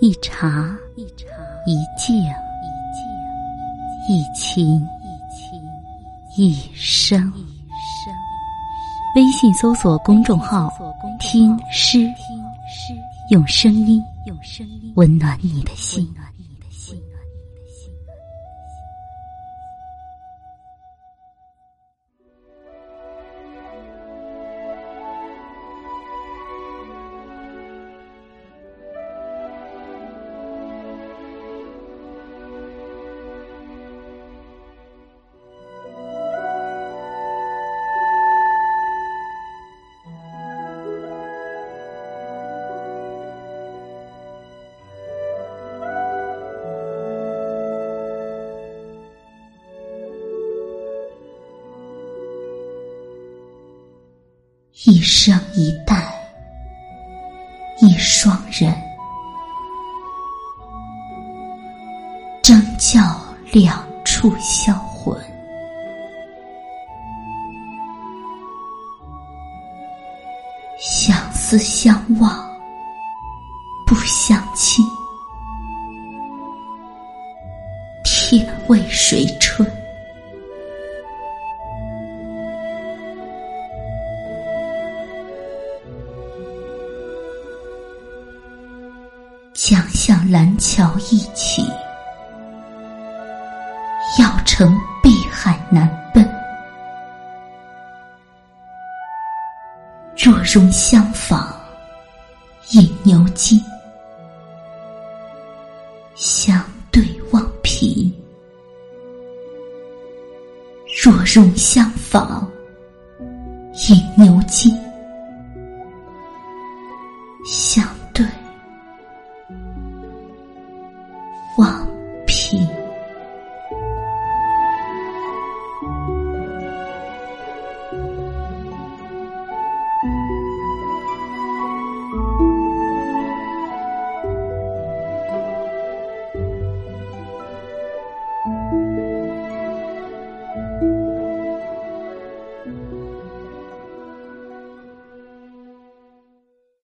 一茶一静一情一生。微信搜索公众号“听诗”，用声音用声音温暖你的心。一生一代，一双人，争教两处销魂。相思相望，不相亲。天为谁春？将向蓝桥一起，要乘碧海难奔。若容相访，饮牛津；相对望贫，若容相访，饮牛津。望